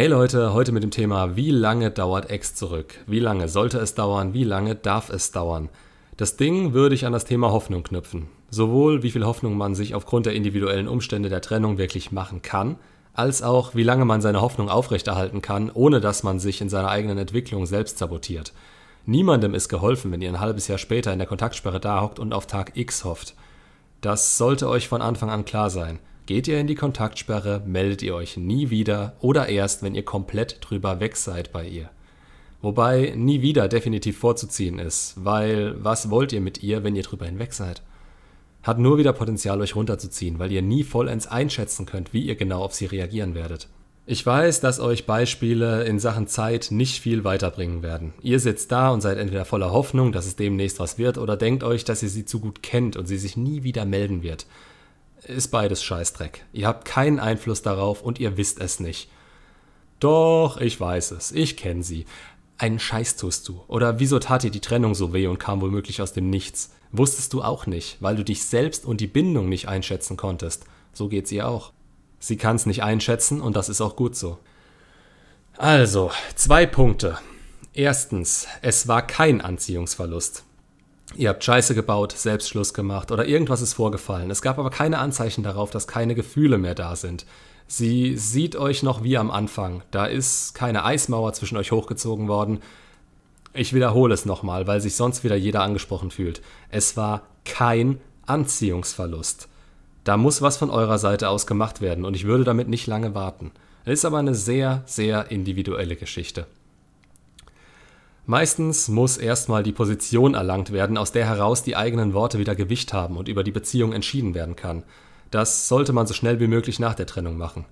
Hey Leute, heute mit dem Thema, wie lange dauert Ex zurück? Wie lange sollte es dauern? Wie lange darf es dauern? Das Ding würde ich an das Thema Hoffnung knüpfen. Sowohl wie viel Hoffnung man sich aufgrund der individuellen Umstände der Trennung wirklich machen kann, als auch wie lange man seine Hoffnung aufrechterhalten kann, ohne dass man sich in seiner eigenen Entwicklung selbst sabotiert. Niemandem ist geholfen, wenn ihr ein halbes Jahr später in der Kontaktsperre dahockt und auf Tag X hofft. Das sollte euch von Anfang an klar sein. Geht ihr in die Kontaktsperre, meldet ihr euch nie wieder oder erst, wenn ihr komplett drüber weg seid bei ihr. Wobei nie wieder definitiv vorzuziehen ist, weil was wollt ihr mit ihr, wenn ihr drüber hinweg seid? Hat nur wieder Potenzial, euch runterzuziehen, weil ihr nie vollends einschätzen könnt, wie ihr genau auf sie reagieren werdet. Ich weiß, dass euch Beispiele in Sachen Zeit nicht viel weiterbringen werden. Ihr sitzt da und seid entweder voller Hoffnung, dass es demnächst was wird, oder denkt euch, dass ihr sie zu gut kennt und sie sich nie wieder melden wird ist beides Scheißdreck. Ihr habt keinen Einfluss darauf und ihr wisst es nicht. Doch, ich weiß es. Ich kenne sie. Einen Scheiß tust du. Oder wieso tat dir die Trennung so weh und kam womöglich aus dem Nichts? Wusstest du auch nicht, weil du dich selbst und die Bindung nicht einschätzen konntest. So geht's ihr auch. Sie kann's nicht einschätzen und das ist auch gut so. Also, zwei Punkte. Erstens, es war kein Anziehungsverlust. Ihr habt Scheiße gebaut, Selbstschluss gemacht oder irgendwas ist vorgefallen. Es gab aber keine Anzeichen darauf, dass keine Gefühle mehr da sind. Sie sieht euch noch wie am Anfang. Da ist keine Eismauer zwischen euch hochgezogen worden. Ich wiederhole es nochmal, weil sich sonst wieder jeder angesprochen fühlt. Es war kein Anziehungsverlust. Da muss was von eurer Seite aus gemacht werden und ich würde damit nicht lange warten. Es ist aber eine sehr, sehr individuelle Geschichte. Meistens muss erstmal die Position erlangt werden, aus der heraus die eigenen Worte wieder Gewicht haben und über die Beziehung entschieden werden kann. Das sollte man so schnell wie möglich nach der Trennung machen.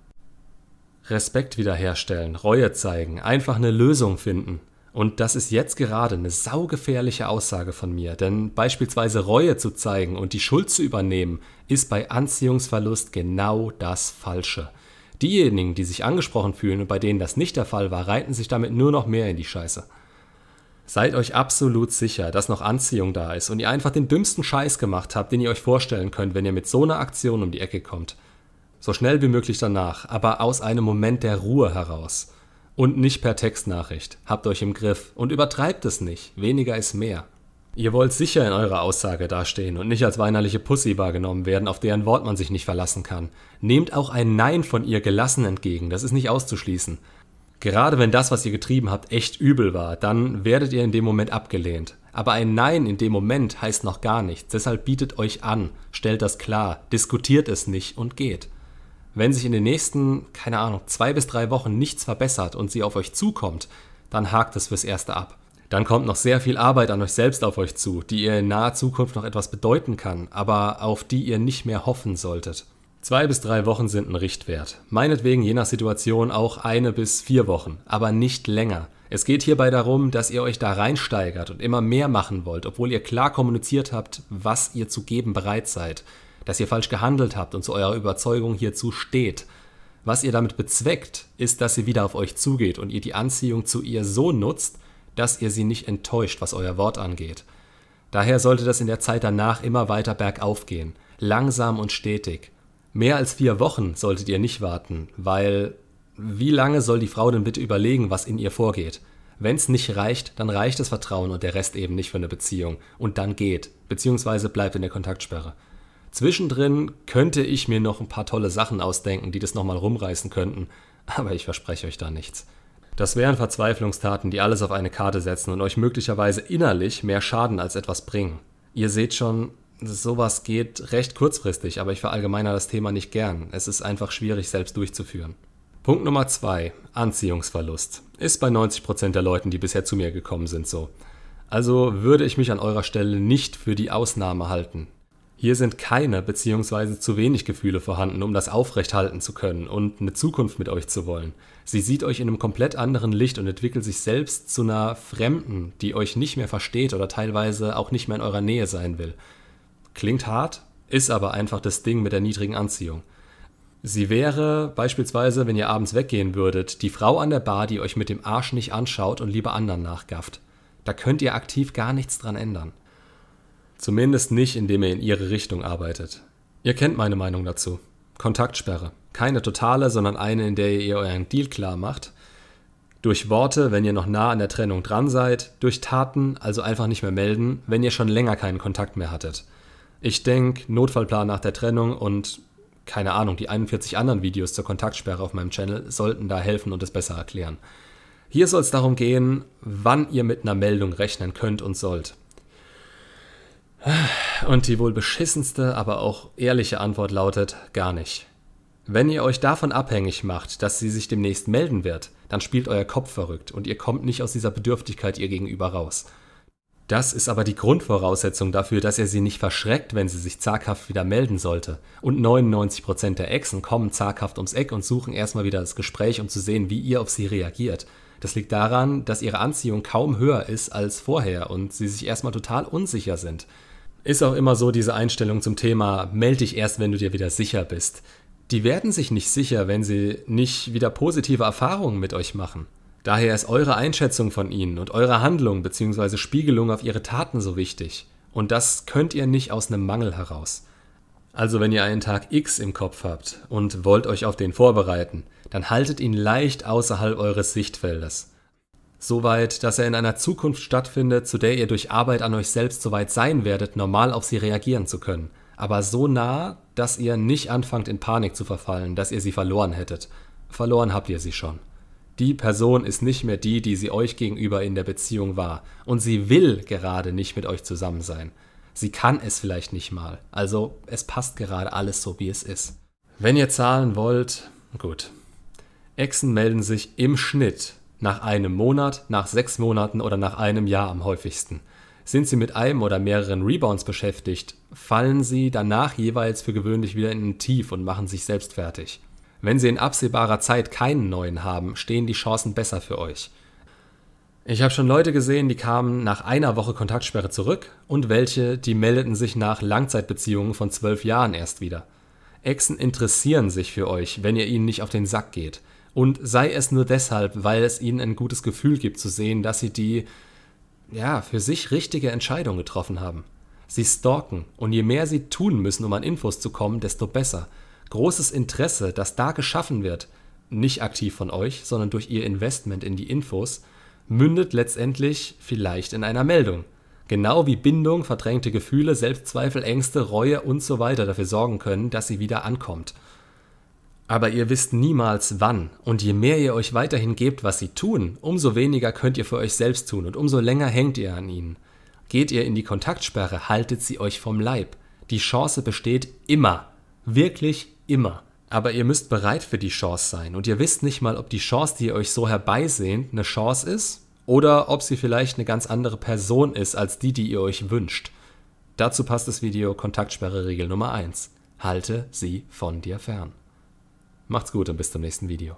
Respekt wiederherstellen, Reue zeigen, einfach eine Lösung finden. Und das ist jetzt gerade eine saugefährliche Aussage von mir, denn beispielsweise Reue zu zeigen und die Schuld zu übernehmen, ist bei Anziehungsverlust genau das Falsche. Diejenigen, die sich angesprochen fühlen und bei denen das nicht der Fall war, reiten sich damit nur noch mehr in die Scheiße. Seid euch absolut sicher, dass noch Anziehung da ist und ihr einfach den dümmsten Scheiß gemacht habt, den ihr euch vorstellen könnt, wenn ihr mit so einer Aktion um die Ecke kommt. So schnell wie möglich danach, aber aus einem Moment der Ruhe heraus. Und nicht per Textnachricht. Habt euch im Griff und übertreibt es nicht. Weniger ist mehr. Ihr wollt sicher in eurer Aussage dastehen und nicht als weinerliche Pussy wahrgenommen werden, auf deren Wort man sich nicht verlassen kann. Nehmt auch ein Nein von ihr gelassen entgegen, das ist nicht auszuschließen. Gerade wenn das, was ihr getrieben habt, echt übel war, dann werdet ihr in dem Moment abgelehnt. Aber ein Nein in dem Moment heißt noch gar nichts. Deshalb bietet euch an, stellt das klar, diskutiert es nicht und geht. Wenn sich in den nächsten, keine Ahnung, zwei bis drei Wochen nichts verbessert und sie auf euch zukommt, dann hakt es fürs Erste ab. Dann kommt noch sehr viel Arbeit an euch selbst auf euch zu, die ihr in naher Zukunft noch etwas bedeuten kann, aber auf die ihr nicht mehr hoffen solltet. Zwei bis drei Wochen sind ein Richtwert. Meinetwegen je nach Situation auch eine bis vier Wochen, aber nicht länger. Es geht hierbei darum, dass ihr euch da reinsteigert und immer mehr machen wollt, obwohl ihr klar kommuniziert habt, was ihr zu geben bereit seid. Dass ihr falsch gehandelt habt und zu eurer Überzeugung hierzu steht. Was ihr damit bezweckt, ist, dass sie wieder auf euch zugeht und ihr die Anziehung zu ihr so nutzt, dass ihr sie nicht enttäuscht, was euer Wort angeht. Daher sollte das in der Zeit danach immer weiter bergauf gehen, langsam und stetig. Mehr als vier Wochen solltet ihr nicht warten, weil wie lange soll die Frau denn bitte überlegen, was in ihr vorgeht? Wenn es nicht reicht, dann reicht das Vertrauen und der Rest eben nicht für eine Beziehung. Und dann geht, beziehungsweise bleibt in der Kontaktsperre. Zwischendrin könnte ich mir noch ein paar tolle Sachen ausdenken, die das nochmal rumreißen könnten, aber ich verspreche euch da nichts. Das wären Verzweiflungstaten, die alles auf eine Karte setzen und euch möglicherweise innerlich mehr schaden als etwas bringen. Ihr seht schon, sowas geht recht kurzfristig, aber ich verallgemeiner das Thema nicht gern. Es ist einfach schwierig, selbst durchzuführen. Punkt Nummer zwei: Anziehungsverlust. Ist bei 90% der Leuten, die bisher zu mir gekommen sind, so. Also würde ich mich an eurer Stelle nicht für die Ausnahme halten. Hier sind keine bzw. zu wenig Gefühle vorhanden, um das aufrechthalten zu können und eine Zukunft mit euch zu wollen. Sie sieht euch in einem komplett anderen Licht und entwickelt sich selbst zu einer Fremden, die euch nicht mehr versteht oder teilweise auch nicht mehr in eurer Nähe sein will. Klingt hart, ist aber einfach das Ding mit der niedrigen Anziehung. Sie wäre beispielsweise, wenn ihr abends weggehen würdet, die Frau an der Bar, die euch mit dem Arsch nicht anschaut und lieber anderen nachgafft. Da könnt ihr aktiv gar nichts dran ändern. Zumindest nicht, indem ihr in ihre Richtung arbeitet. Ihr kennt meine Meinung dazu. Kontaktsperre. Keine totale, sondern eine, in der ihr euren Deal klar macht. Durch Worte, wenn ihr noch nah an der Trennung dran seid, durch Taten, also einfach nicht mehr melden, wenn ihr schon länger keinen Kontakt mehr hattet. Ich denke, Notfallplan nach der Trennung und keine Ahnung, die 41 anderen Videos zur Kontaktsperre auf meinem Channel sollten da helfen und es besser erklären. Hier soll es darum gehen, wann ihr mit einer Meldung rechnen könnt und sollt. Und die wohl beschissenste, aber auch ehrliche Antwort lautet gar nicht. Wenn ihr euch davon abhängig macht, dass sie sich demnächst melden wird, dann spielt euer Kopf verrückt und ihr kommt nicht aus dieser Bedürftigkeit ihr gegenüber raus. Das ist aber die Grundvoraussetzung dafür, dass ihr sie nicht verschreckt, wenn sie sich zaghaft wieder melden sollte. Und 99% der Echsen kommen zaghaft ums Eck und suchen erstmal wieder das Gespräch, um zu sehen, wie ihr auf sie reagiert. Das liegt daran, dass ihre Anziehung kaum höher ist als vorher und sie sich erstmal total unsicher sind. Ist auch immer so diese Einstellung zum Thema, melde dich erst, wenn du dir wieder sicher bist. Die werden sich nicht sicher, wenn sie nicht wieder positive Erfahrungen mit euch machen. Daher ist eure Einschätzung von ihnen und eure Handlung bzw. Spiegelung auf ihre Taten so wichtig. Und das könnt ihr nicht aus einem Mangel heraus. Also wenn ihr einen Tag X im Kopf habt und wollt euch auf den vorbereiten, dann haltet ihn leicht außerhalb eures Sichtfeldes. Soweit, dass er in einer Zukunft stattfindet, zu der ihr durch Arbeit an euch selbst soweit sein werdet, normal auf sie reagieren zu können. Aber so nah, dass ihr nicht anfangt in Panik zu verfallen, dass ihr sie verloren hättet. Verloren habt ihr sie schon. Die Person ist nicht mehr die, die sie euch gegenüber in der Beziehung war. Und sie will gerade nicht mit euch zusammen sein. Sie kann es vielleicht nicht mal. Also es passt gerade alles so, wie es ist. Wenn ihr zahlen wollt, gut. Exen melden sich im Schnitt nach einem Monat, nach sechs Monaten oder nach einem Jahr am häufigsten. Sind sie mit einem oder mehreren Rebounds beschäftigt, fallen sie danach jeweils für gewöhnlich wieder in ein Tief und machen sich selbst fertig. Wenn sie in absehbarer Zeit keinen neuen haben, stehen die Chancen besser für euch. Ich habe schon Leute gesehen, die kamen nach einer Woche Kontaktsperre zurück und welche, die meldeten sich nach Langzeitbeziehungen von zwölf Jahren erst wieder. Exen interessieren sich für euch, wenn ihr ihnen nicht auf den Sack geht. Und sei es nur deshalb, weil es ihnen ein gutes Gefühl gibt zu sehen, dass sie die, ja, für sich richtige Entscheidung getroffen haben. Sie stalken und je mehr sie tun müssen, um an Infos zu kommen, desto besser großes Interesse, das da geschaffen wird, nicht aktiv von euch, sondern durch ihr Investment in die Infos, mündet letztendlich vielleicht in einer Meldung. Genau wie Bindung, verdrängte Gefühle, Selbstzweifel, Ängste, Reue und so weiter dafür sorgen können, dass sie wieder ankommt. Aber ihr wisst niemals wann, und je mehr ihr euch weiterhin gebt, was sie tun, umso weniger könnt ihr für euch selbst tun und umso länger hängt ihr an ihnen. Geht ihr in die Kontaktsperre, haltet sie euch vom Leib. Die Chance besteht immer, wirklich immer. Aber ihr müsst bereit für die Chance sein und ihr wisst nicht mal, ob die Chance, die ihr euch so herbeisehnt, eine Chance ist oder ob sie vielleicht eine ganz andere Person ist als die, die ihr euch wünscht. Dazu passt das Video Kontaktsperre-Regel Nummer 1. Halte sie von dir fern. Macht's gut und bis zum nächsten Video.